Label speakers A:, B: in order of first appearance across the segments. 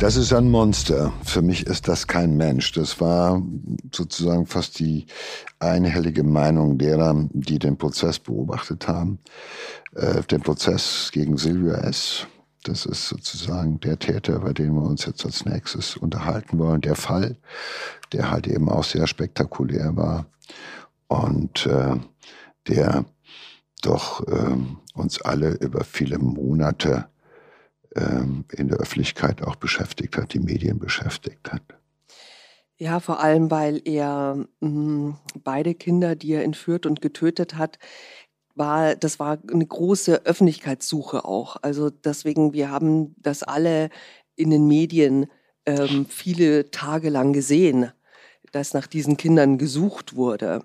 A: Das ist ein Monster. Für mich ist das kein Mensch. Das war sozusagen fast die einhellige Meinung derer, die den Prozess beobachtet haben. Äh, den Prozess gegen Silvia S. Das ist sozusagen der Täter, bei dem wir uns jetzt als nächstes unterhalten wollen. Der Fall, der halt eben auch sehr spektakulär war und äh, der doch äh, uns alle über viele Monate ähm, in der Öffentlichkeit auch beschäftigt hat, die Medien beschäftigt hat.
B: Ja, vor allem, weil er mh, hm, beide Kinder, die er entführt und getötet hat, war, das war eine große Öffentlichkeitssuche auch. Also deswegen, wir haben das alle in den Medien ähm, viele Tage lang gesehen, dass nach diesen Kindern gesucht wurde.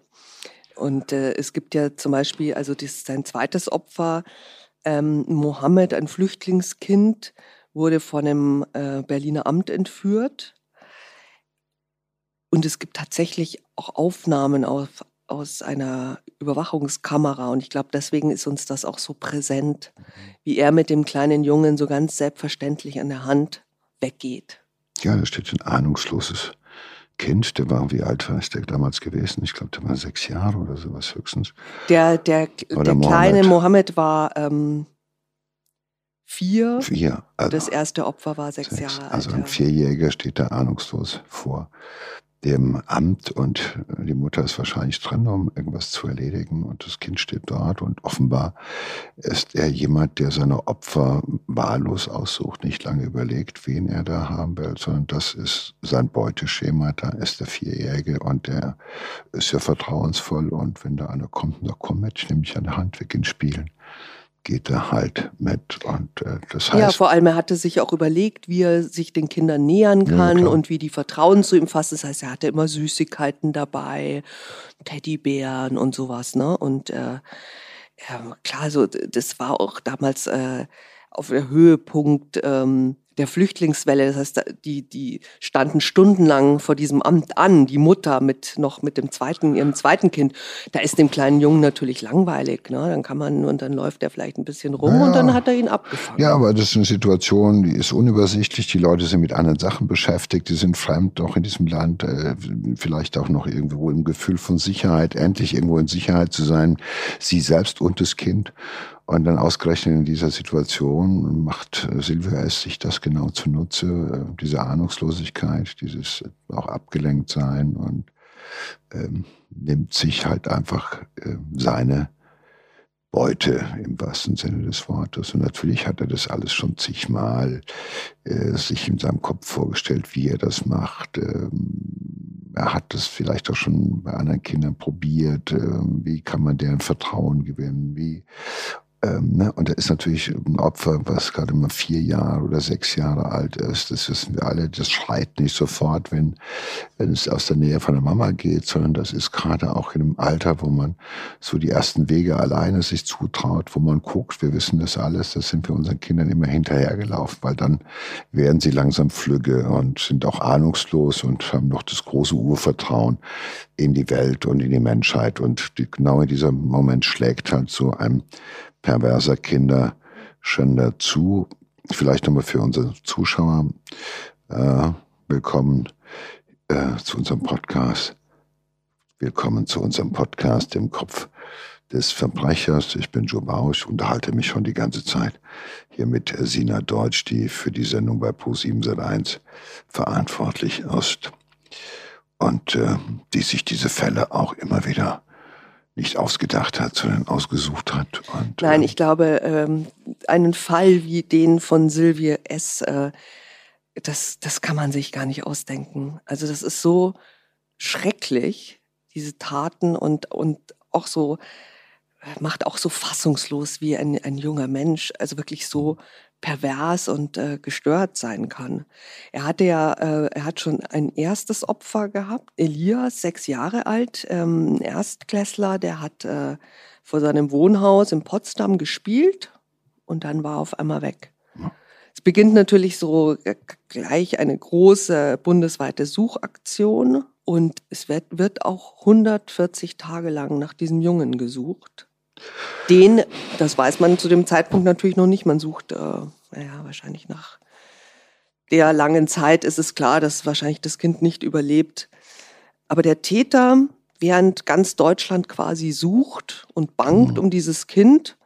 B: Und äh, es gibt ja zum Beispiel, also das ist sein zweites Opfer, ähm, Mohammed, ein Flüchtlingskind, wurde von einem äh, Berliner Amt entführt. Und es gibt tatsächlich auch Aufnahmen auf, aus einer Überwachungskamera. Und ich glaube, deswegen ist uns das auch so präsent, mhm. wie er mit dem kleinen Jungen so ganz selbstverständlich an der Hand weggeht.
A: Ja, da steht ein ahnungsloses Kind, der war, wie alt war der damals gewesen? Ich glaube, der war sechs Jahre oder sowas höchstens.
B: Der, der, der kleine Mohammed war ähm, vier.
A: Vier.
B: Also das erste Opfer war sechs, sechs Jahre alt.
A: Also ein Vierjähriger steht da ahnungslos vor dem Amt und die Mutter ist wahrscheinlich dran, um irgendwas zu erledigen und das Kind steht dort und offenbar ist er jemand, der seine Opfer wahllos aussucht, nicht lange überlegt, wen er da haben will, sondern das ist sein Beuteschema, da ist der Vierjährige und der ist ja vertrauensvoll und wenn da einer kommt, na komm mit, ich nehme mich an der Hand, wir gehen spielen geht er halt mit. Und äh, das heißt.
B: Ja, vor allem, er hatte sich auch überlegt, wie er sich den Kindern nähern kann ja, und wie die Vertrauen zu ihm fassen. Das heißt, er hatte immer Süßigkeiten dabei, Teddybären und sowas, ne? Und äh, ja, klar, so das war auch damals äh, auf der Höhepunkt. Ähm, der Flüchtlingswelle. Das heißt, die, die standen stundenlang vor diesem Amt an, die Mutter mit noch mit dem zweiten, ihrem zweiten Kind. Da ist dem kleinen Jungen natürlich langweilig. Ne? Dann kann man, und dann läuft er vielleicht ein bisschen rum ja. und dann hat er ihn abgefangen.
A: Ja, aber das ist eine Situation, die ist unübersichtlich. Die Leute sind mit anderen Sachen beschäftigt, die sind fremd auch in diesem Land, äh, vielleicht auch noch irgendwo im Gefühl von Sicherheit, endlich irgendwo in Sicherheit zu sein, sie selbst und das Kind. Und dann ausgerechnet in dieser Situation macht Silvia S. sich das genau zunutze, äh, diese Ahnungslosigkeit, dieses auch abgelenkt sein und ähm, nimmt sich halt einfach äh, seine Beute im wahrsten Sinne des Wortes. Und natürlich hat er das alles schon zigmal äh, sich in seinem Kopf vorgestellt, wie er das macht. Ähm, er hat das vielleicht auch schon bei anderen Kindern probiert. Ähm, wie kann man deren Vertrauen gewinnen? Wie ähm, ne? Und er ist natürlich ein Opfer, was gerade mal vier Jahre oder sechs Jahre alt ist. Das wissen wir alle. Das schreit nicht sofort, wenn, wenn es aus der Nähe von der Mama geht, sondern das ist gerade auch in einem Alter, wo man so die ersten Wege alleine sich zutraut, wo man guckt, wir wissen das alles, das sind wir unseren Kindern immer hinterhergelaufen, weil dann werden sie langsam flügge und sind auch ahnungslos und haben noch das große Urvertrauen in die Welt und in die Menschheit. Und die, genau in diesem Moment schlägt halt so ein perverser Kinderschänder zu. Vielleicht nochmal für unsere Zuschauer äh, willkommen äh, zu unserem Podcast. Willkommen zu unserem Podcast im Kopf des Verbrechers. Ich bin Joe Bausch, unterhalte mich schon die ganze Zeit hier mit Sina Deutsch, die für die Sendung bei Pro7 Sat1 verantwortlich ist und äh, die sich diese Fälle auch immer wieder nicht ausgedacht hat, sondern ausgesucht hat.
B: Und, Nein, äh, ich glaube, ähm, einen Fall wie den von Sylvie S., äh, das, das kann man sich gar nicht ausdenken. Also das ist so schrecklich, diese Taten und, und auch so, äh, macht auch so fassungslos wie ein, ein junger Mensch, also wirklich so pervers und äh, gestört sein kann. Er hatte ja, äh, er hat schon ein erstes Opfer gehabt, Elias, sechs Jahre alt, ähm, Erstklässler, der hat äh, vor seinem Wohnhaus in Potsdam gespielt und dann war er auf einmal weg. Es beginnt natürlich so äh, gleich eine große bundesweite Suchaktion und es wird, wird auch 140 Tage lang nach diesem Jungen gesucht. Den, das weiß man zu dem Zeitpunkt natürlich noch nicht. Man sucht, äh, naja, wahrscheinlich nach der langen Zeit ist es klar, dass wahrscheinlich das Kind nicht überlebt. Aber der Täter, während ganz Deutschland quasi sucht und bangt mhm. um dieses Kind,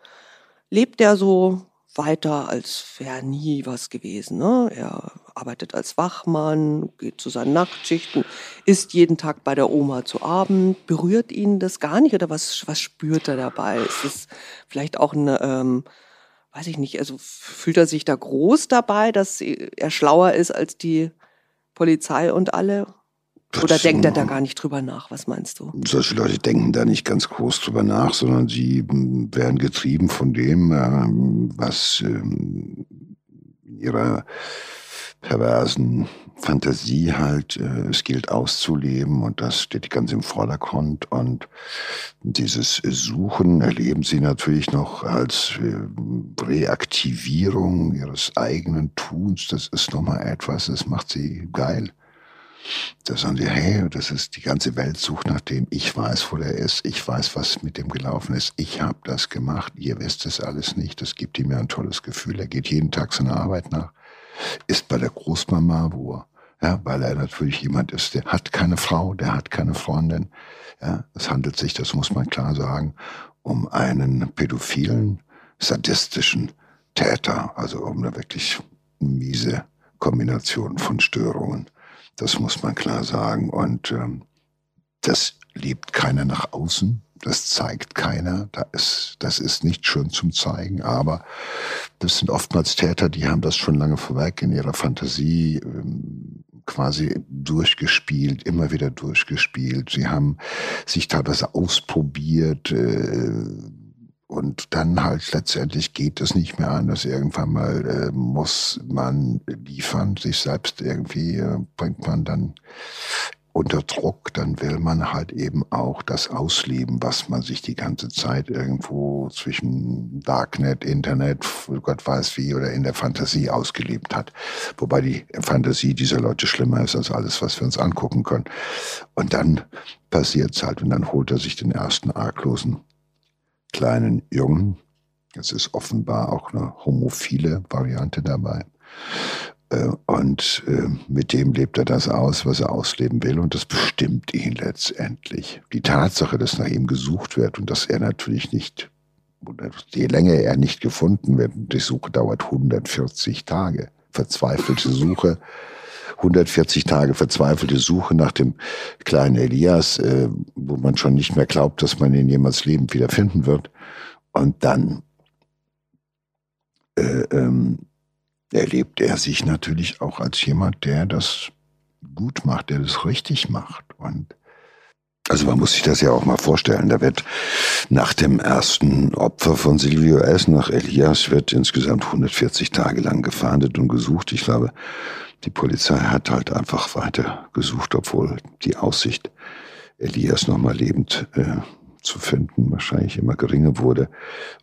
B: lebt er so weiter, als wäre nie was gewesen. Ne? Er arbeitet als Wachmann, geht zu seinen Nachtschichten, isst jeden Tag bei der Oma zu Abend. Berührt ihn das gar nicht oder was, was spürt er dabei? Ist es vielleicht auch eine, ähm, weiß ich nicht, also fühlt er sich da groß dabei, dass er schlauer ist als die Polizei und alle? Oder das, denkt er da gar nicht drüber nach? Was meinst du?
A: Solche Leute denken da nicht ganz groß drüber nach, sondern sie hm, werden getrieben von dem, ähm, was ähm, in ihrer perversen Fantasie halt, äh, es gilt auszuleben und das steht ganz im Vordergrund und dieses Suchen erleben sie natürlich noch als äh, Reaktivierung ihres eigenen Tuns. Das ist nochmal etwas, das macht sie geil. Da sagen sie, hey, das ist die ganze Welt sucht nach dem. Ich weiß, wo der ist. Ich weiß, was mit dem gelaufen ist. Ich habe das gemacht. Ihr wisst es alles nicht. Das gibt ihm ja ein tolles Gefühl. Er geht jeden Tag seiner Arbeit nach. Ist bei der Großmama, wo er, ja, weil er natürlich jemand ist, der hat keine Frau, der hat keine Freundin. Ja, es handelt sich, das muss man klar sagen, um einen pädophilen, sadistischen Täter, also um eine wirklich miese Kombination von Störungen. Das muss man klar sagen. Und ähm, das lebt keiner nach außen. Das zeigt keiner. Das ist, das ist nicht schön zum Zeigen. Aber das sind oftmals Täter, die haben das schon lange vorweg in ihrer Fantasie ähm, quasi durchgespielt, immer wieder durchgespielt. Sie haben sich teilweise ausprobiert. Äh, und dann halt letztendlich geht es nicht mehr anders. Irgendwann mal äh, muss man liefern, sich selbst irgendwie äh, bringt man dann unter Druck, dann will man halt eben auch das ausleben, was man sich die ganze Zeit irgendwo zwischen Darknet, Internet, Gott weiß wie oder in der Fantasie ausgelebt hat. Wobei die Fantasie dieser Leute schlimmer ist als alles, was wir uns angucken können. Und dann passiert's halt und dann holt er sich den ersten arglosen kleinen Jungen. Es ist offenbar auch eine homophile Variante dabei. Äh, und äh, mit dem lebt er das aus, was er ausleben will, und das bestimmt ihn letztendlich. Die Tatsache, dass nach ihm gesucht wird und dass er natürlich nicht, je länger er nicht gefunden wird, die Suche dauert 140 Tage, verzweifelte Suche. 140 Tage verzweifelte Suche nach dem kleinen Elias, äh, wo man schon nicht mehr glaubt, dass man ihn jemals lebend wiederfinden wird. Und dann äh, ähm, erlebt er sich natürlich auch als jemand, der das gut macht, der das richtig macht. Und also man muss sich das ja auch mal vorstellen. Da wird nach dem ersten Opfer von Silvio S. nach Elias wird insgesamt 140 Tage lang gefahndet und gesucht. Ich glaube, die Polizei hat halt einfach weiter gesucht, obwohl die Aussicht, Elias nochmal lebend äh, zu finden, wahrscheinlich immer geringer wurde.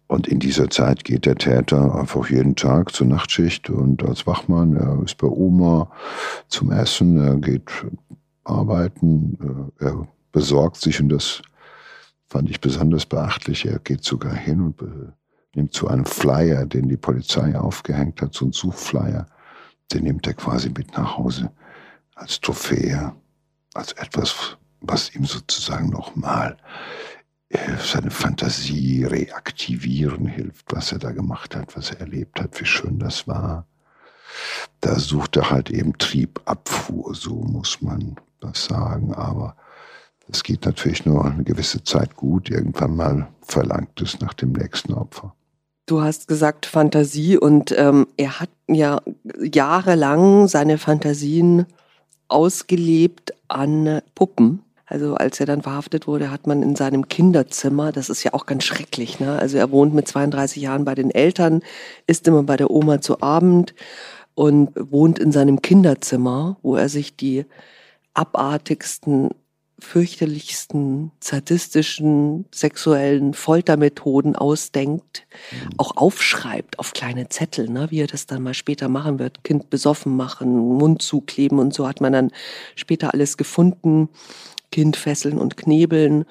A: Und in dieser Zeit geht der Täter einfach jeden Tag zur Nachtschicht und als Wachmann, er ist bei Oma zum Essen, er geht arbeiten, äh, er besorgt sich und das fand ich besonders beachtlich. Er geht sogar hin und nimmt zu einem Flyer, den die Polizei aufgehängt hat, so einen Suchflyer den nimmt er quasi mit nach Hause als Trophäe, als etwas, was ihm sozusagen nochmal äh, seine Fantasie reaktivieren hilft, was er da gemacht hat, was er erlebt hat, wie schön das war. Da sucht er halt eben Triebabfuhr, so muss man das sagen, aber es geht natürlich nur eine gewisse Zeit gut. Irgendwann mal verlangt es nach dem nächsten Opfer.
B: Du hast gesagt Fantasie und ähm, er hat ja jahrelang seine Fantasien ausgelebt an Puppen. Also als er dann verhaftet wurde, hat man in seinem Kinderzimmer, das ist ja auch ganz schrecklich, ne? Also er wohnt mit 32 Jahren bei den Eltern, isst immer bei der Oma zu Abend und wohnt in seinem Kinderzimmer, wo er sich die abartigsten fürchterlichsten, sadistischen, sexuellen Foltermethoden ausdenkt, mhm. auch aufschreibt auf kleine Zettel, ne, wie er das dann mal später machen wird. Kind besoffen machen, Mund zukleben und so hat man dann später alles gefunden. Kind fesseln und knebeln.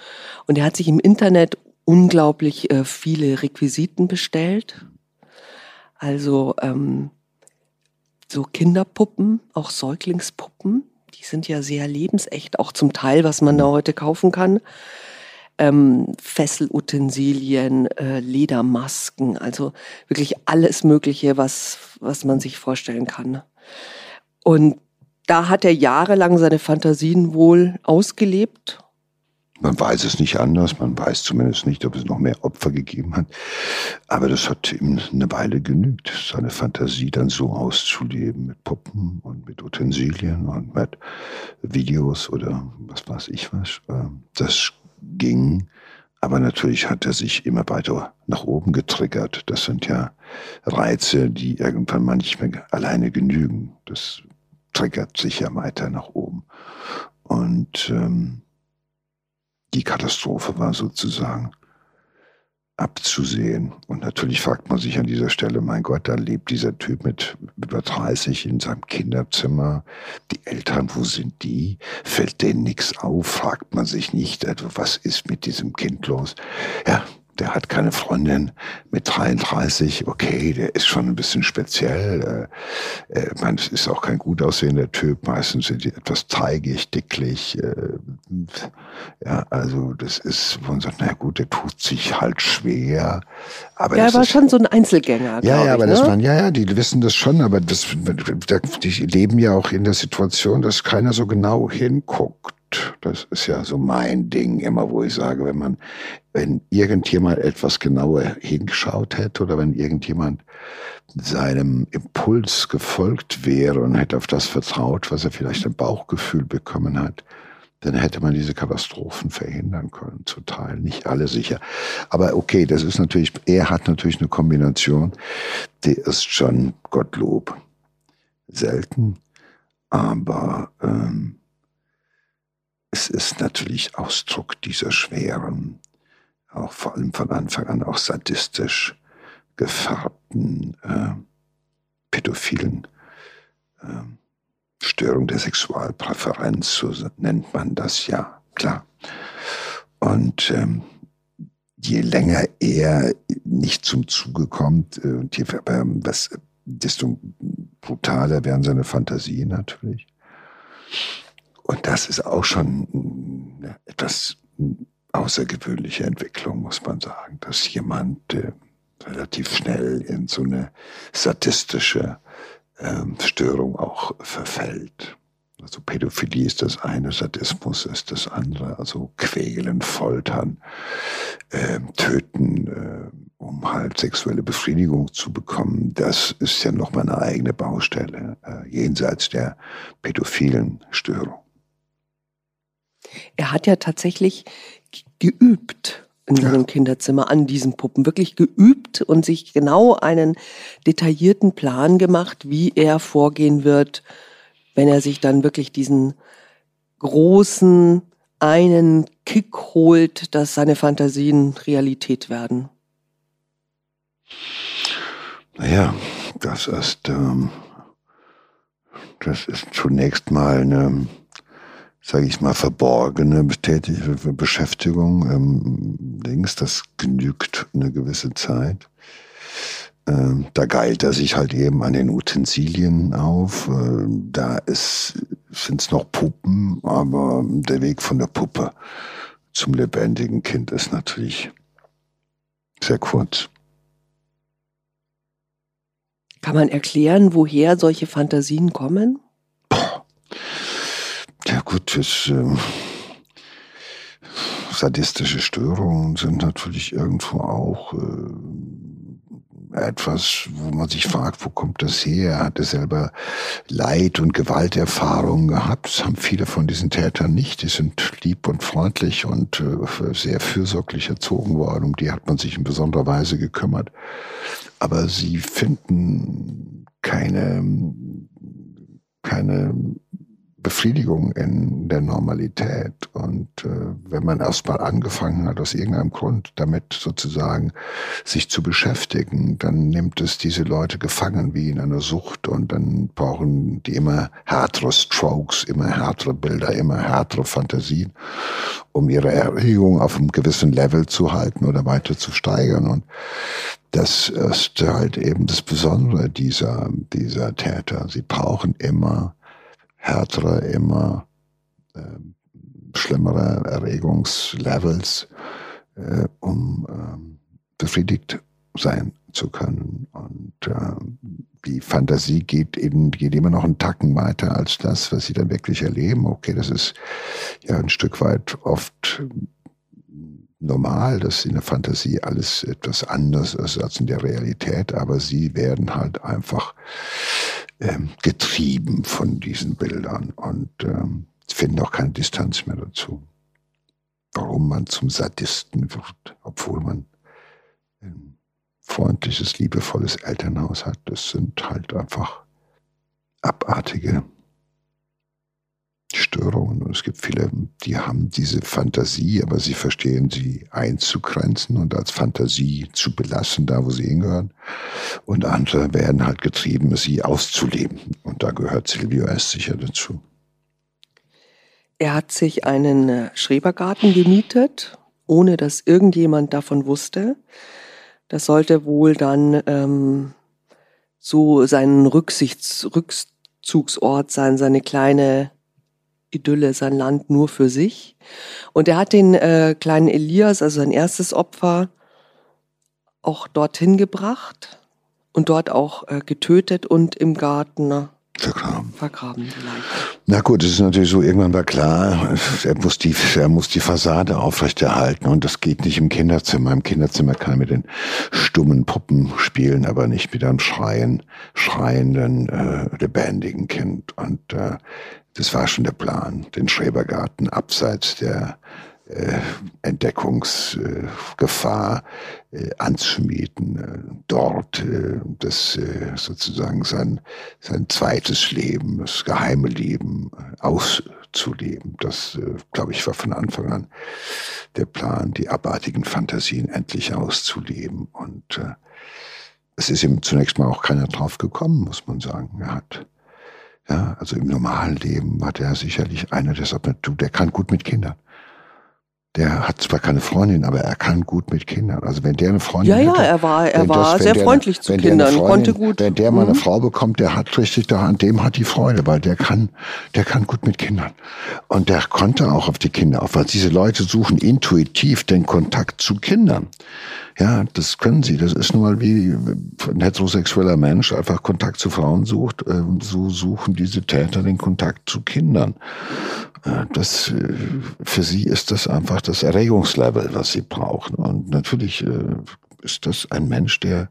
B: Und er hat sich im Internet unglaublich äh, viele Requisiten bestellt. Also ähm, so Kinderpuppen, auch Säuglingspuppen. Die sind ja sehr lebensecht, auch zum Teil, was man da heute kaufen kann. Ähm, Fesselutensilien, äh, Ledermasken, also wirklich alles Mögliche, was, was man sich vorstellen kann. Und da hat er jahrelang seine Fantasien wohl ausgelebt
A: man weiß es nicht anders, man weiß zumindest nicht, ob es noch mehr Opfer gegeben hat. Aber das hat ihm eine Weile genügt, seine Fantasie dann so auszuleben mit Puppen und mit Utensilien und mit Videos oder was weiß ich was. Ähm, das ging, aber natürlich hat er sich immer weiter nach oben getriggert. Das sind ja Reize, die irgendwann manchmal alleine genügen. Das triggert sich ja weiter nach oben. Und ähm, die Katastrophe war sozusagen abzusehen. Und natürlich fragt man sich an dieser Stelle, mein Gott, da lebt dieser Typ mit über 30 in seinem Kinderzimmer. Die Eltern, wo sind die? Fällt denen nichts auf? Fragt man sich nicht, also was ist mit diesem Kind los? Ja, der hat keine Freundin mit 33, okay, der ist schon ein bisschen speziell. Äh, äh, man, ist auch kein gut aussehender Typ, meistens sind die etwas teigig, dicklich. Äh, ja, also das ist, wo man sagt, na gut, der tut sich halt schwer.
B: Aber ja, er war ist, schon so ein Einzelgänger.
A: Ja, ja, aber ne? das waren, ja, ja, die wissen das schon, aber das, die leben ja auch in der Situation, dass keiner so genau hinguckt. Das ist ja so mein Ding immer, wo ich sage, wenn man, wenn irgendjemand etwas genauer hingeschaut hätte oder wenn irgendjemand seinem Impuls gefolgt wäre und hätte auf das vertraut, was er vielleicht im Bauchgefühl bekommen hat, dann hätte man diese Katastrophen verhindern können, zu Teil. Nicht alle sicher. Aber okay, das ist natürlich, er hat natürlich eine Kombination, die ist schon Gottlob selten, aber ähm, es ist natürlich Ausdruck dieser schweren, auch vor allem von Anfang an auch sadistisch gefärbten äh, pädophilen äh, Störung der Sexualpräferenz, so nennt man das ja, klar. Und ähm, je länger er nicht zum Zuge kommt, äh, je, äh, was, desto brutaler werden seine Fantasien natürlich. Und das ist auch schon eine etwas außergewöhnliche Entwicklung, muss man sagen, dass jemand äh, relativ schnell in so eine sadistische äh, Störung auch verfällt. Also Pädophilie ist das eine, Sadismus ist das andere, also quälen, foltern, äh, töten, äh, um halt sexuelle Befriedigung zu bekommen. Das ist ja nochmal eine eigene Baustelle, äh, jenseits der pädophilen Störung.
B: Er hat ja tatsächlich geübt in seinem ja. Kinderzimmer an diesen Puppen, wirklich geübt und sich genau einen detaillierten Plan gemacht, wie er vorgehen wird, wenn er sich dann wirklich diesen großen einen Kick holt, dass seine Fantasien Realität werden.
A: Naja, das ist, ähm, das ist zunächst mal eine sage ich mal, verborgene Beschäftigung ähm, links, das genügt eine gewisse Zeit. Ähm, da geilt er sich halt eben an den Utensilien auf. Äh, da sind es noch Puppen, aber der Weg von der Puppe zum lebendigen Kind ist natürlich sehr kurz.
B: Kann man erklären, woher solche Fantasien kommen?
A: Ja gut, das, äh, sadistische Störungen sind natürlich irgendwo auch äh, etwas, wo man sich fragt, wo kommt das her? Er hatte selber Leid- und Gewalterfahrungen gehabt. Das haben viele von diesen Tätern nicht. Die sind lieb und freundlich und äh, sehr fürsorglich erzogen worden. Um die hat man sich in besonderer Weise gekümmert. Aber sie finden keine, keine Befriedigung in der Normalität. Und äh, wenn man erstmal angefangen hat, aus irgendeinem Grund damit sozusagen sich zu beschäftigen, dann nimmt es diese Leute gefangen wie in einer Sucht und dann brauchen die immer härtere Strokes, immer härtere Bilder, immer härtere Fantasien, um ihre Erregung auf einem gewissen Level zu halten oder weiter zu steigern. Und das ist halt eben das Besondere dieser, dieser Täter. Sie brauchen immer härtere, immer äh, schlimmere Erregungslevels, äh, um äh, befriedigt sein zu können. Und äh, die Fantasie geht eben geht immer noch einen Tacken weiter als das, was sie dann wirklich erleben. Okay, das ist ja ein Stück weit oft normal, dass in der Fantasie alles etwas anders ist als in der Realität, aber sie werden halt einfach ähm, getrieben von diesen Bildern und ähm, finden auch keine Distanz mehr dazu. Warum man zum Sadisten wird, obwohl man ein freundliches, liebevolles Elternhaus hat, das sind halt einfach abartige Störungen. Und es gibt viele, die haben diese Fantasie, aber sie verstehen sie einzugrenzen und als Fantasie zu belassen, da wo sie hingehören. Und andere werden halt getrieben, sie auszuleben. Und da gehört Silvio S. sicher dazu.
B: Er hat sich einen äh, Schrebergarten gemietet, ohne dass irgendjemand davon wusste. Das sollte wohl dann ähm, so sein Rücksichts Rückzugsort sein, seine kleine Idylle, sein Land nur für sich. Und er hat den äh, kleinen Elias, also sein erstes Opfer, auch dorthin gebracht und dort auch äh, getötet und im Garten
A: vergraben.
B: Vergraben
A: Na gut, es ist natürlich so, irgendwann war klar, er muss die, er muss die Fassade aufrechterhalten und das geht nicht im Kinderzimmer. Im Kinderzimmer kann er mit den stummen Puppen spielen, aber nicht mit einem schreien, schreienden, äh, lebendigen Kind. Und äh, das war schon der Plan, den Schrebergarten abseits der äh, Entdeckungsgefahr äh, anzumieten, äh, dort äh, das äh, sozusagen sein, sein zweites Leben, das geheime Leben äh, auszuleben. Das, glaube ich, war von Anfang an der Plan, die abartigen Fantasien endlich auszuleben. Und es ist ihm zunächst mal auch keiner drauf gekommen, muss man sagen. Er hat ja, also im normalen Leben war der sicherlich einer, der sagt, du, der kann gut mit Kindern der hat zwar keine Freundin, aber er kann gut mit Kindern. Also wenn der eine Freundin
B: Ja, ja, er war, er war das, sehr freundlich zu Kindern, Freundin, konnte gut.
A: Wenn der mal eine mhm. Frau bekommt, der hat richtig da, an dem hat die Freude, weil der kann, der kann gut mit Kindern. Und der konnte auch auf die Kinder auf, weil diese Leute suchen intuitiv den Kontakt zu Kindern. Ja, das können sie. Das ist nun mal wie ein heterosexueller Mensch einfach Kontakt zu Frauen sucht. Ähm, so suchen diese Täter den Kontakt zu Kindern. Äh, das, äh, für sie ist das einfach das Erregungslevel, was sie brauchen. Und natürlich äh, ist das ein Mensch, der,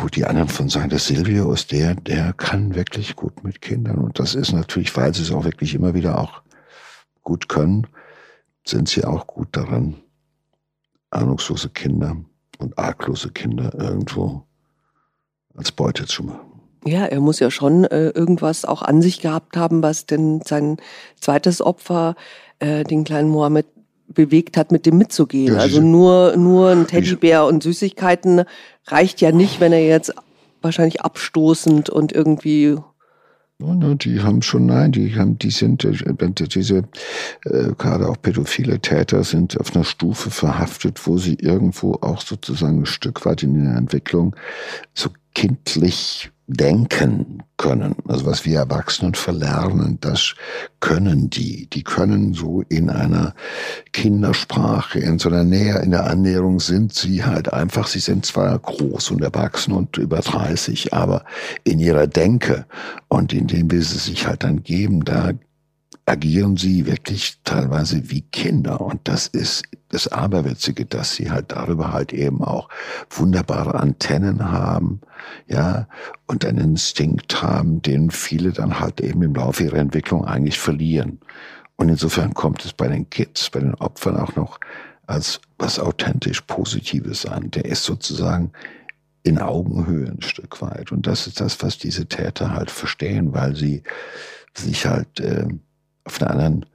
A: wo die anderen von sagen, der Silvio ist der, der kann wirklich gut mit Kindern. Und das ist natürlich, weil sie es auch wirklich immer wieder auch gut können, sind sie auch gut daran, ahnungslose Kinder und arglose Kinder irgendwo als Beute zu machen.
B: Ja, er muss ja schon äh, irgendwas auch an sich gehabt haben, was denn sein zweites Opfer, äh, den kleinen Mohammed, bewegt hat, mit dem mitzugehen. Ja, also nur, nur ein Teddybär und Süßigkeiten reicht ja nicht, wenn er jetzt wahrscheinlich abstoßend und irgendwie
A: die haben schon, nein, die haben, die sind, äh, diese, äh, gerade auch pädophile Täter sind auf einer Stufe verhaftet, wo sie irgendwo auch sozusagen ein Stück weit in der Entwicklung so kindlich denken können. Also was wir Erwachsenen verlernen, das können die. Die können so in einer Kindersprache, in so einer Nähe, in der Annäherung sind sie halt einfach, sie sind zwar groß und erwachsen und über 30, aber in ihrer Denke und in dem, wie sie sich halt dann geben, da agieren sie wirklich teilweise wie Kinder. Und das ist das Aberwitzige, dass sie halt darüber halt eben auch wunderbare Antennen haben, ja, und einen Instinkt haben, den viele dann halt eben im Laufe ihrer Entwicklung eigentlich verlieren. Und insofern kommt es bei den Kids, bei den Opfern auch noch als was authentisch Positives an. Der ist sozusagen in Augenhöhe ein Stück weit. Und das ist das, was diese Täter halt verstehen, weil sie sich halt äh, auf einen anderen,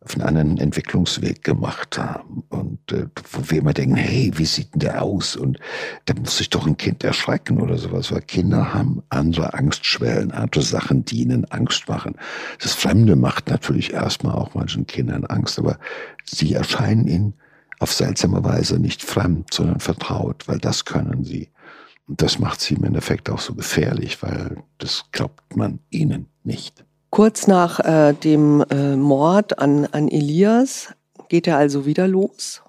A: auf einen anderen Entwicklungsweg gemacht haben. Und äh, wo wir immer denken, hey, wie sieht denn der aus? Und da muss sich doch ein Kind erschrecken oder sowas, weil Kinder haben andere Angstschwellen, andere Sachen, die ihnen Angst machen. Das Fremde macht natürlich erstmal auch manchen Kindern Angst, aber sie erscheinen ihnen auf seltsame Weise nicht fremd, sondern vertraut, weil das können sie. Und das macht sie im Endeffekt auch so gefährlich, weil das glaubt man ihnen nicht.
B: Kurz nach äh, dem äh, Mord an, an Elias geht er also wieder los.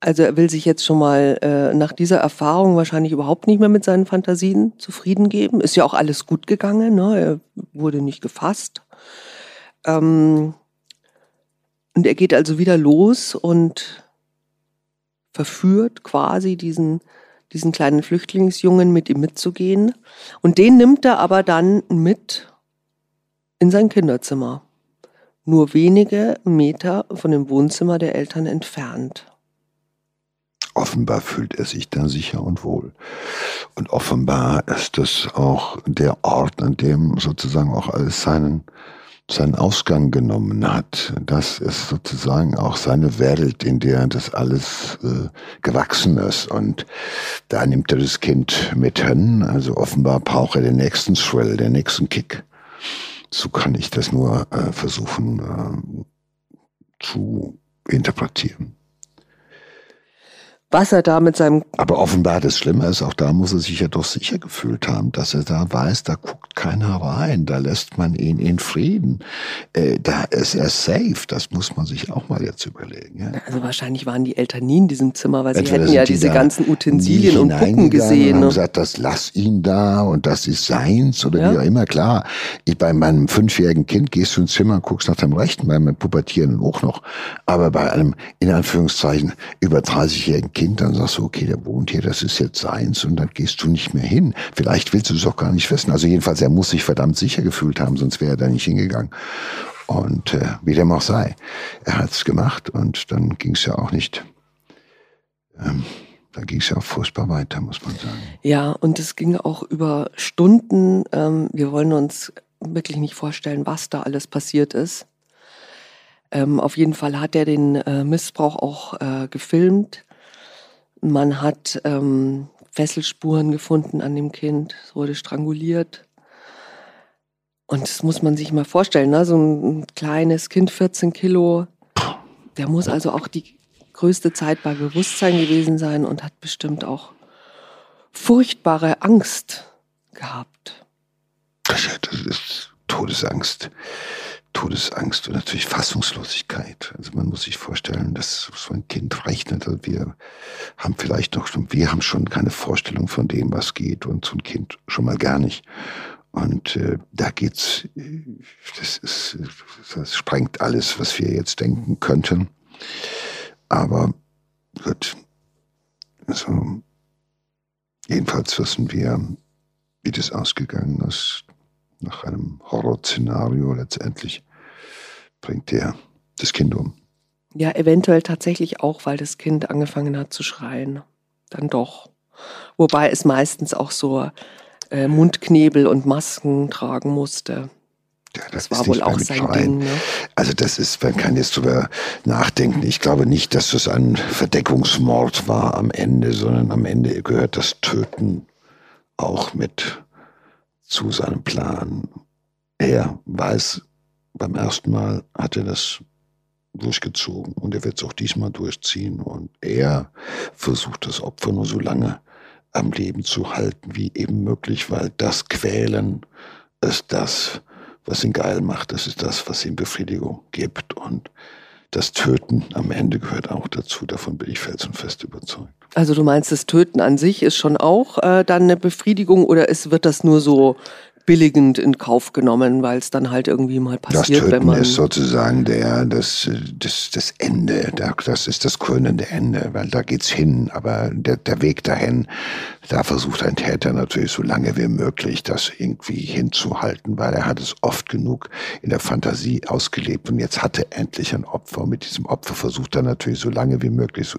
B: Also er will sich jetzt schon mal äh, nach dieser Erfahrung wahrscheinlich überhaupt nicht mehr mit seinen Fantasien zufrieden geben. Ist ja auch alles gut gegangen, ne? er wurde nicht gefasst. Ähm, und er geht also wieder los und verführt quasi diesen, diesen kleinen Flüchtlingsjungen mit ihm mitzugehen. Und den nimmt er aber dann mit in sein Kinderzimmer. Nur wenige Meter von dem Wohnzimmer der Eltern entfernt.
A: Offenbar fühlt er sich da sicher und wohl. Und offenbar ist das auch der Ort, an dem sozusagen auch alles seinen, seinen Ausgang genommen hat. Das ist sozusagen auch seine Welt, in der das alles äh, gewachsen ist. Und da nimmt er das Kind mit hin. Also offenbar braucht er den nächsten Thrill, den nächsten Kick. So kann ich das nur äh, versuchen äh, zu interpretieren
B: was er da mit seinem.
A: Aber offenbar das Schlimme ist, auch da muss er sich ja doch sicher gefühlt haben, dass er da weiß, da guckt keiner rein, da lässt man ihn in Frieden. Äh, da ist er safe, das muss man sich auch mal jetzt überlegen. Ja.
B: Also wahrscheinlich waren die Eltern nie in diesem Zimmer, weil Entweder sie hätten ja diese ganzen Utensilien und Puppen gesehen. Und
A: haben ne? gesagt, das lass ihn da und das ist seins oder ja. wie auch immer. Klar, ich, bei meinem fünfjährigen Kind gehst du ins Zimmer und guckst nach dem Rechten, bei meinem Pubertierenden auch noch. Aber bei einem, in Anführungszeichen, über 30-jährigen Kind, dann sagst du, okay, der wohnt hier, das ist jetzt seins und dann gehst du nicht mehr hin. Vielleicht willst du es auch gar nicht wissen. Also jedenfalls, er muss sich verdammt sicher gefühlt haben, sonst wäre er da nicht hingegangen. Und äh, wie dem auch sei, er hat es gemacht und dann ging es ja auch nicht. Ähm, da ging es ja auch furchtbar weiter, muss man sagen.
B: Ja, und es ging auch über Stunden. Ähm, wir wollen uns wirklich nicht vorstellen, was da alles passiert ist. Ähm, auf jeden Fall hat er den äh, Missbrauch auch äh, gefilmt. Man hat ähm, Fesselspuren gefunden an dem Kind, es wurde stranguliert. Und das muss man sich mal vorstellen, ne? so ein kleines Kind, 14 Kilo, der muss also auch die größte Zeit bei Bewusstsein gewesen sein und hat bestimmt auch furchtbare Angst gehabt.
A: Das ist Todesangst. Todesangst und natürlich Fassungslosigkeit. Also man muss sich vorstellen, dass so ein Kind rechnet. Also wir haben vielleicht noch, wir haben schon keine Vorstellung von dem, was geht und so ein Kind schon mal gar nicht. Und äh, da geht's, das ist, das sprengt alles, was wir jetzt denken könnten. Aber gut, also jedenfalls wissen wir, wie das ausgegangen ist nach einem Horrorszenario letztendlich bringt er das Kind um.
B: Ja, eventuell tatsächlich auch, weil das Kind angefangen hat zu schreien. Dann doch. Wobei es meistens auch so äh, Mundknebel und Masken tragen musste.
A: Ja, das, das war wohl auch sein Ding. Ne? Also das ist, man kann jetzt drüber nachdenken. Ich glaube nicht, dass das ein Verdeckungsmord war am Ende, sondern am Ende gehört das Töten auch mit zu seinem Plan. Er weiß, beim ersten Mal hat er das durchgezogen und er wird es auch diesmal durchziehen. Und er versucht das Opfer nur so lange am Leben zu halten wie eben möglich, weil das Quälen ist das, was ihn geil macht, das ist das, was ihm Befriedigung gibt. Und das Töten am Ende gehört auch dazu, davon bin ich felsenfest überzeugt.
B: Also du meinst, das Töten an sich ist schon auch äh, dann eine Befriedigung oder ist, wird das nur so billigend in Kauf genommen, weil es dann halt irgendwie mal passiert,
A: das Töten
B: wenn man
A: ist sozusagen der das das das Ende, das ist das krönende Ende, weil da geht's hin, aber der, der Weg dahin, da versucht ein Täter natürlich so lange wie möglich das irgendwie hinzuhalten, weil er hat es oft genug in der Fantasie ausgelebt und jetzt hatte er endlich ein Opfer. Und mit diesem Opfer versucht er natürlich so lange wie möglich, so,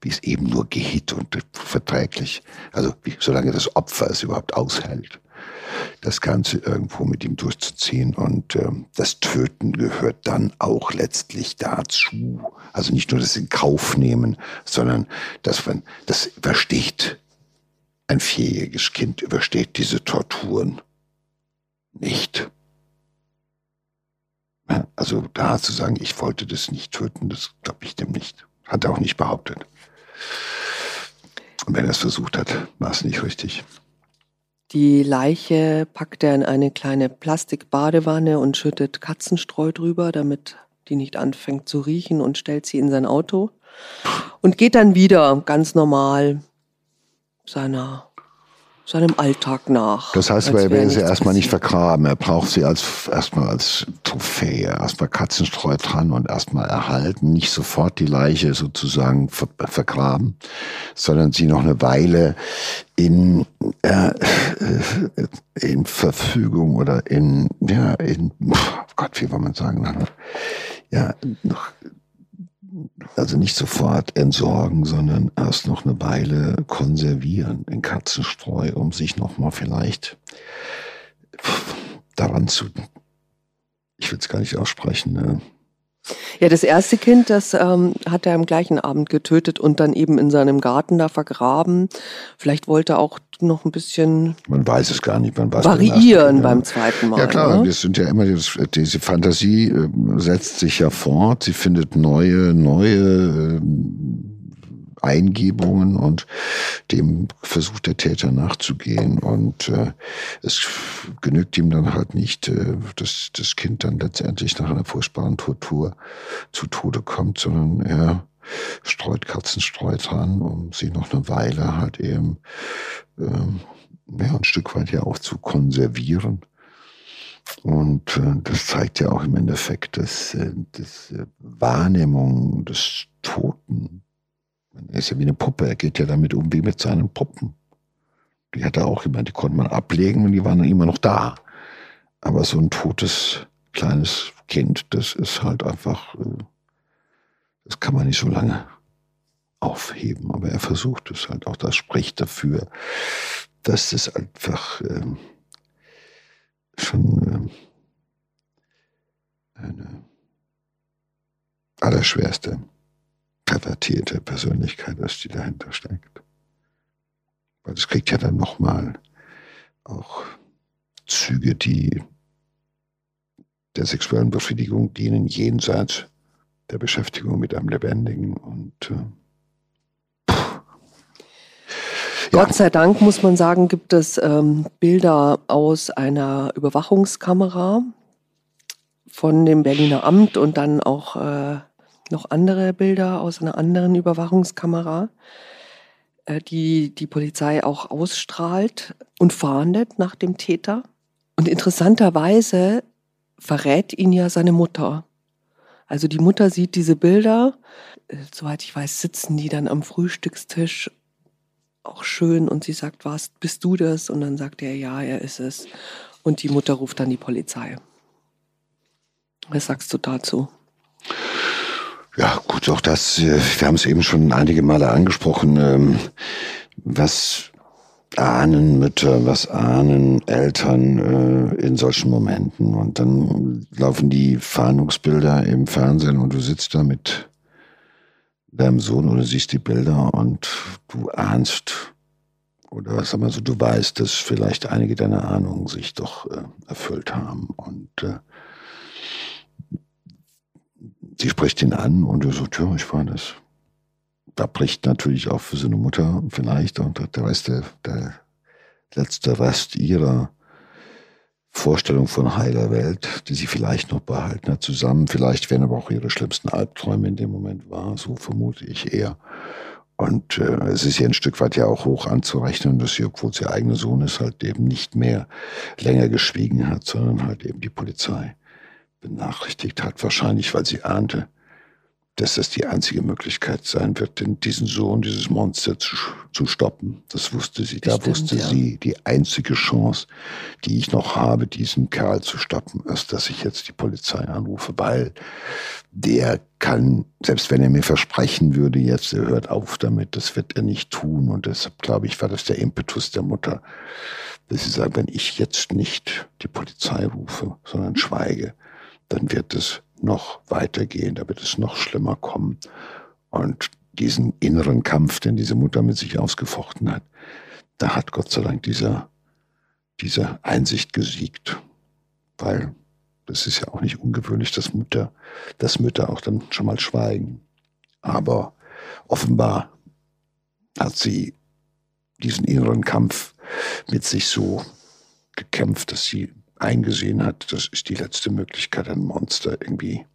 A: wie es eben nur geht und verträglich, also wie, solange das Opfer es überhaupt aushält das Ganze irgendwo mit ihm durchzuziehen. Und ähm, das Töten gehört dann auch letztlich dazu. Also nicht nur das in Kauf nehmen, sondern dass man, das übersteht, ein vierjähriges Kind übersteht diese Torturen nicht. Also da zu sagen, ich wollte das nicht töten, das glaube ich dem nicht. Hat er auch nicht behauptet. Und wenn er es versucht hat, war es nicht richtig.
B: Die Leiche packt er in eine kleine Plastikbadewanne und schüttet Katzenstreu drüber, damit die nicht anfängt zu riechen und stellt sie in sein Auto und geht dann wieder ganz normal seiner seinem Alltag nach.
A: Das heißt, er will sie erstmal nicht vergraben. Er braucht sie als erstmal als Trophäe, erstmal Katzenstreu dran und erstmal erhalten, nicht sofort die Leiche sozusagen ver vergraben, sondern sie noch eine Weile in äh, in Verfügung oder in ja in oh Gott, wie soll man sagen, ja noch also nicht sofort entsorgen, sondern erst noch eine Weile konservieren in Katzenstreu, um sich nochmal vielleicht daran zu, ich will es gar nicht aussprechen, ne?
B: Ja, das erste Kind, das ähm, hat er am gleichen Abend getötet und dann eben in seinem Garten da vergraben. Vielleicht wollte er auch noch ein bisschen.
A: Man weiß es gar nicht. Man weiß
B: variieren beim, beim zweiten Mal.
A: Ja klar, ne? das sind ja immer diese Fantasie äh, setzt sich ja fort. Sie findet neue, neue. Eingebungen und dem versucht der Täter nachzugehen. Und äh, es genügt ihm dann halt nicht, äh, dass das Kind dann letztendlich nach einer furchtbaren Tortur zu Tode kommt, sondern er streut Katzenstreu dran, um sie noch eine Weile halt eben ähm, ja, ein Stück weit ja auch zu konservieren. Und äh, das zeigt ja auch im Endeffekt, dass, äh, dass äh, Wahrnehmung des Toten er ist ja wie eine Puppe, er geht ja damit um wie mit seinen Puppen. Die hat er auch immer, die konnte man ablegen und die waren dann immer noch da. Aber so ein totes kleines Kind, das ist halt einfach, äh, das kann man nicht so lange aufheben. Aber er versucht es halt auch. Das spricht dafür, dass es einfach ähm, schon äh, eine allerschwerste pervertierte Persönlichkeit ist, die dahinter steckt. Weil es kriegt ja dann nochmal auch Züge, die der sexuellen Befriedigung dienen, jenseits der Beschäftigung mit einem Lebendigen. Und äh,
B: Gott sei Dank muss man sagen, gibt es ähm, Bilder aus einer Überwachungskamera von dem Berliner Amt und dann auch äh, noch andere Bilder aus einer anderen Überwachungskamera, äh, die die Polizei auch ausstrahlt und fahndet nach dem Täter. Und interessanterweise verrät ihn ja seine Mutter. Also die Mutter sieht diese Bilder, äh, soweit ich weiß, sitzen die dann am Frühstückstisch auch schön und sie sagt, was, bist du das? Und dann sagt er, ja, er ist es. Und die Mutter ruft dann die Polizei. Was sagst du dazu?
A: Ja, gut, auch das, äh, wir haben es eben schon einige Male angesprochen, ähm, was ahnen Mütter, was ahnen Eltern äh, in solchen Momenten. Und dann laufen die Fahndungsbilder im Fernsehen und du sitzt da mit deinem Sohn oder siehst die Bilder und du ahnst oder sag mal so, du weißt, dass vielleicht einige deiner Ahnungen sich doch äh, erfüllt haben. Und sie spricht ihn an und er sagt, ja, ich war das. Da bricht natürlich auch für seine Mutter vielleicht und der Rest, der, der letzte Rest ihrer Vorstellung von heiler Welt, die sie vielleicht noch behalten hat, zusammen. Vielleicht werden aber auch ihre schlimmsten Albträume in dem Moment wahr, so vermute ich eher. Und äh, es ist ja ein Stück weit ja auch hoch anzurechnen, dass sie, obwohl sie ihr eigener Sohn ist, halt eben nicht mehr länger geschwiegen hat, sondern halt eben die Polizei benachrichtigt hat, wahrscheinlich weil sie ahnte, dass das die einzige Möglichkeit sein wird, diesen Sohn, dieses Monster zu, zu stoppen. Das wusste sie. Da wusste ja. sie, die einzige Chance, die ich noch habe, diesen Kerl zu stoppen, ist, dass ich jetzt die Polizei anrufe, weil der kann, selbst wenn er mir versprechen würde, jetzt, er hört auf damit, das wird er nicht tun. Und deshalb, glaube ich, war das der Impetus der Mutter, dass sie sagt, wenn ich jetzt nicht die Polizei rufe, sondern schweige, dann wird es noch weitergehen, da wird es noch schlimmer kommen. Und diesen inneren Kampf, den diese Mutter mit sich ausgefochten hat, da hat Gott sei Dank dieser, diese Einsicht gesiegt. Weil das ist ja auch nicht ungewöhnlich, dass Mütter, dass Mütter auch dann schon mal schweigen. Aber offenbar hat sie diesen inneren Kampf mit sich so gekämpft, dass sie eingesehen hat, das ist die letzte Möglichkeit, ein Monster irgendwie,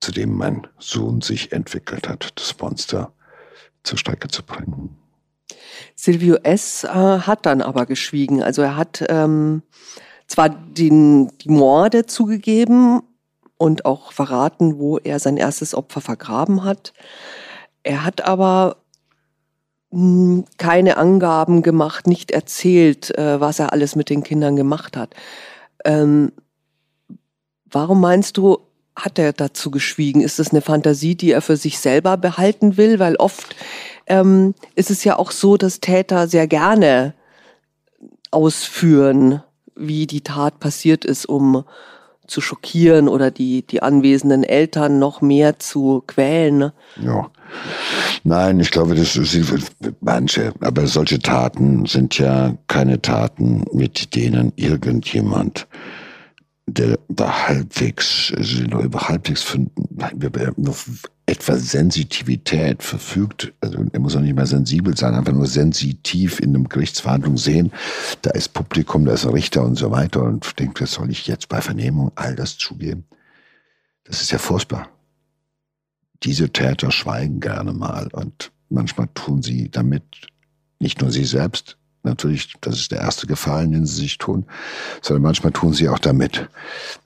A: zu dem mein Sohn sich entwickelt hat, das Monster zur Strecke zu bringen.
B: Silvio S. Äh, hat dann aber geschwiegen. Also er hat ähm, zwar den, die Morde zugegeben und auch verraten, wo er sein erstes Opfer vergraben hat. Er hat aber keine Angaben gemacht, nicht erzählt, äh, was er alles mit den Kindern gemacht hat. Ähm, warum meinst du, hat er dazu geschwiegen? Ist es eine Fantasie, die er für sich selber behalten will? Weil oft ähm, ist es ja auch so, dass Täter sehr gerne ausführen, wie die Tat passiert ist, um zu schockieren oder die, die anwesenden Eltern noch mehr zu quälen. Ne?
A: Ja. Nein, ich glaube, das ist manche, aber solche Taten sind ja keine Taten, mit denen irgendjemand der über halbwegs, über halbwegs nur etwas Sensitivität verfügt, also er muss auch nicht mehr sensibel sein, einfach nur sensitiv in einem Gerichtsverhandlung sehen, da ist Publikum, da ist ein Richter und so weiter und denkt, was soll ich jetzt bei Vernehmung all das zugeben? Das ist ja furchtbar. Diese Täter schweigen gerne mal und manchmal tun sie damit nicht nur sie selbst, natürlich, das ist der erste Gefallen, den sie sich tun, sondern manchmal tun sie auch damit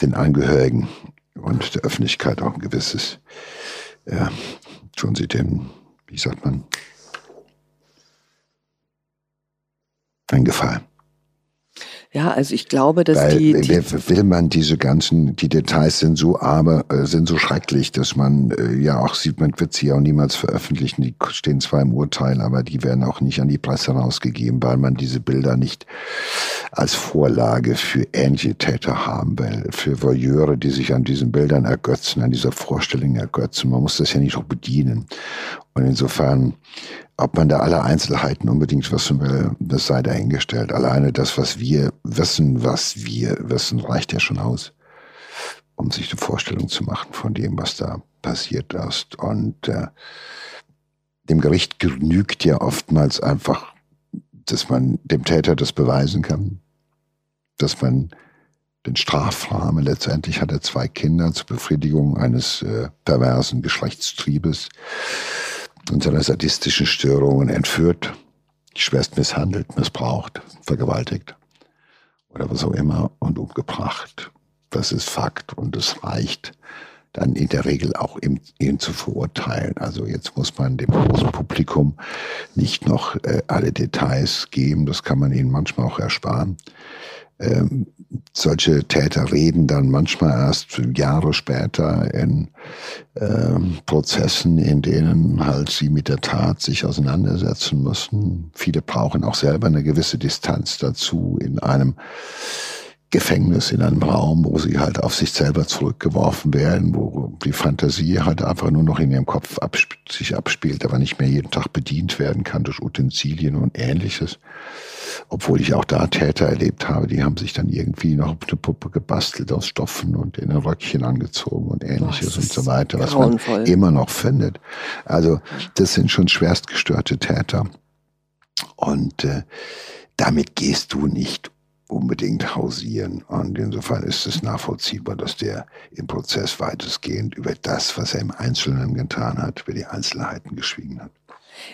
A: den Angehörigen und der Öffentlichkeit auch ein gewisses, ja, tun sie den, wie sagt man, ein Gefallen.
B: Ja, also ich glaube, dass Weil, die, die
A: will man diese ganzen, die Details sind so aber äh, sind so schrecklich, dass man äh, ja auch sieht, man wird sie auch niemals veröffentlichen. Die stehen zwar im Urteil, aber die werden auch nicht an die Presse rausgegeben, weil man diese Bilder nicht als Vorlage für ähnliche Täter haben will, für Voyeure, die sich an diesen Bildern ergötzen, an dieser Vorstellung ergötzen. Man muss das ja nicht auch bedienen. Und insofern ob man da alle Einzelheiten unbedingt wissen will, das sei dahingestellt. Alleine das, was wir wissen, was wir wissen, reicht ja schon aus, um sich eine Vorstellung zu machen von dem, was da passiert ist. Und äh, dem Gericht genügt ja oftmals einfach, dass man dem Täter das beweisen kann, dass man den Strafrahmen, letztendlich hat er zwei Kinder zur Befriedigung eines äh, perversen Geschlechtstriebes, und seiner sadistischen Störungen entführt, schwerst misshandelt, missbraucht, vergewaltigt oder was auch immer und umgebracht. Das ist Fakt und es reicht dann in der Regel auch ihn, ihn zu verurteilen. Also jetzt muss man dem großen Publikum nicht noch äh, alle Details geben, das kann man ihnen manchmal auch ersparen. Ähm, solche Täter reden dann manchmal erst Jahre später in ähm, Prozessen, in denen halt sie mit der Tat sich auseinandersetzen müssen. Viele brauchen auch selber eine gewisse Distanz dazu in einem Gefängnis, in einem Raum, wo sie halt auf sich selber zurückgeworfen werden, wo die Fantasie halt einfach nur noch in ihrem Kopf absp sich abspielt, aber nicht mehr jeden Tag bedient werden kann durch Utensilien und ähnliches obwohl ich auch da Täter erlebt habe, die haben sich dann irgendwie noch eine Puppe gebastelt aus Stoffen und in ein Röckchen angezogen und ähnliches Boah, und so weiter, was man immer noch findet. Also das sind schon schwerstgestörte Täter. Und äh, damit gehst du nicht unbedingt hausieren. Und insofern ist es nachvollziehbar, dass der im Prozess weitestgehend über das, was er im Einzelnen getan hat, über die Einzelheiten geschwiegen hat.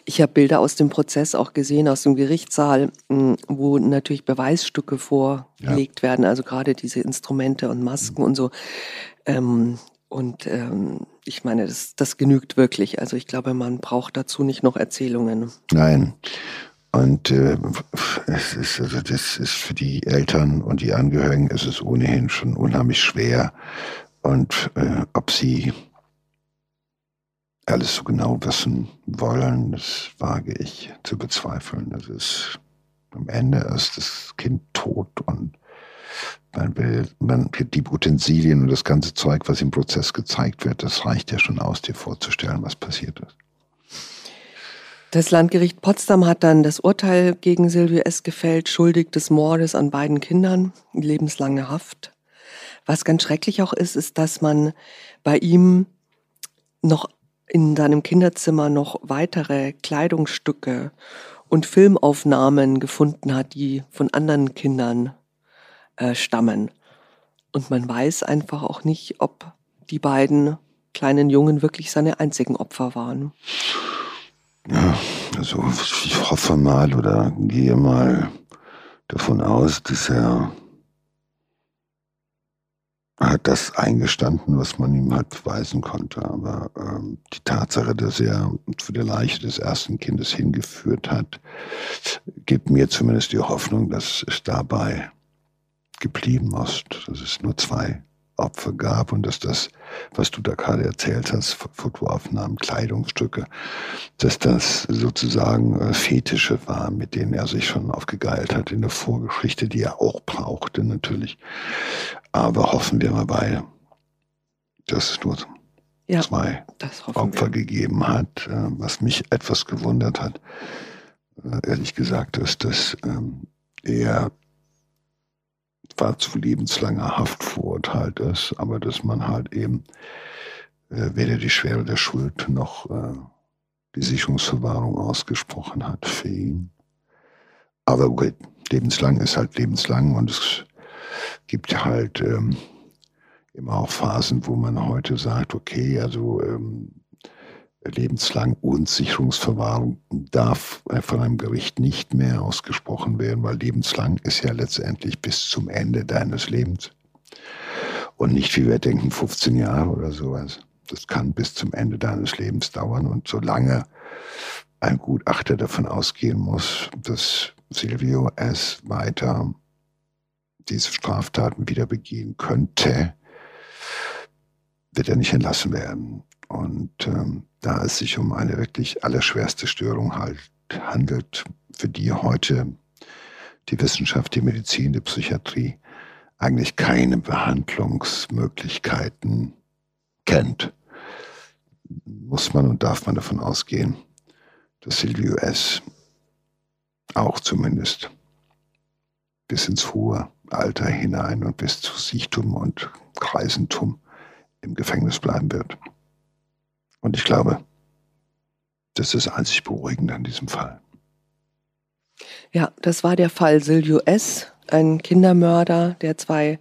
B: Ich habe Bilder aus dem Prozess auch gesehen, aus dem Gerichtssaal, hm, wo natürlich Beweisstücke vorgelegt ja. werden, also gerade diese Instrumente und Masken mhm. und so. Ähm, und ähm, ich meine, das, das genügt wirklich. Also ich glaube, man braucht dazu nicht noch Erzählungen.
A: Nein. Und äh, es ist, also das ist für die Eltern und die Angehörigen ist es ohnehin schon unheimlich schwer. Und äh, ob sie alles so genau wissen wollen, das wage ich zu bezweifeln. Das ist am Ende ist das Kind tot und man will, man, die Utensilien und das ganze Zeug, was im Prozess gezeigt wird, das reicht ja schon aus, dir vorzustellen, was passiert ist.
B: Das Landgericht Potsdam hat dann das Urteil gegen Silvio S. gefällt, schuldig des Mordes an beiden Kindern, lebenslange Haft. Was ganz schrecklich auch ist, ist, dass man bei ihm noch in seinem Kinderzimmer noch weitere Kleidungsstücke und Filmaufnahmen gefunden hat, die von anderen Kindern äh, stammen. Und man weiß einfach auch nicht, ob die beiden kleinen Jungen wirklich seine einzigen Opfer waren.
A: Ja, also ich hoffe mal oder gehe mal davon aus, dass er hat das eingestanden, was man ihm halt beweisen konnte. Aber ähm, die Tatsache, dass er zu der Leiche des ersten Kindes hingeführt hat, gibt mir zumindest die Hoffnung, dass es dabei geblieben ist, dass es nur zwei Opfer gab und dass das, was du da gerade erzählt hast, Fotoaufnahmen, Kleidungsstücke, dass das sozusagen äh, Fetische waren, mit denen er sich schon aufgegeilt hat in der Vorgeschichte, die er auch brauchte natürlich. Aber hoffen wir mal beide, dass es nur ja, zwei Opfer wir. gegeben hat. Äh, was mich etwas gewundert hat, äh, ehrlich gesagt, ist, dass ähm, er zwar zu lebenslanger Haft verurteilt ist, aber dass man halt eben äh, weder die Schwere der Schuld noch äh, die Sicherungsverwahrung ausgesprochen hat für ihn. Aber gut, lebenslang ist halt lebenslang und es gibt halt ähm, immer auch Phasen, wo man heute sagt, okay, also ähm, lebenslang Unsicherungsverwahrung darf von einem Gericht nicht mehr ausgesprochen werden, weil lebenslang ist ja letztendlich bis zum Ende deines Lebens. Und nicht, wie wir denken, 15 Jahre oder sowas. Das kann bis zum Ende deines Lebens dauern. Und solange ein Gutachter davon ausgehen muss, dass Silvio S. weiter diese Straftaten wieder begehen könnte, wird er nicht entlassen werden. Und ähm, da es sich um eine wirklich allerschwerste Störung halt handelt, für die heute die Wissenschaft, die Medizin, die Psychiatrie eigentlich keine Behandlungsmöglichkeiten kennt, muss man und darf man davon ausgehen, dass Silvio S. auch zumindest bis ins hohe Alter hinein und bis zu Siechtum und Kreisentum im Gefängnis bleiben wird. Und ich glaube, das ist das einzig Beruhigende an diesem Fall.
B: Ja, das war der Fall Silvio S., ein Kindermörder, der zwei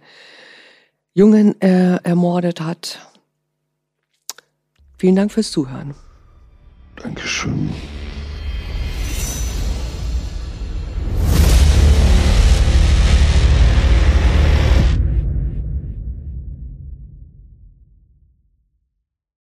B: Jungen äh, ermordet hat. Vielen Dank fürs Zuhören.
A: Dankeschön.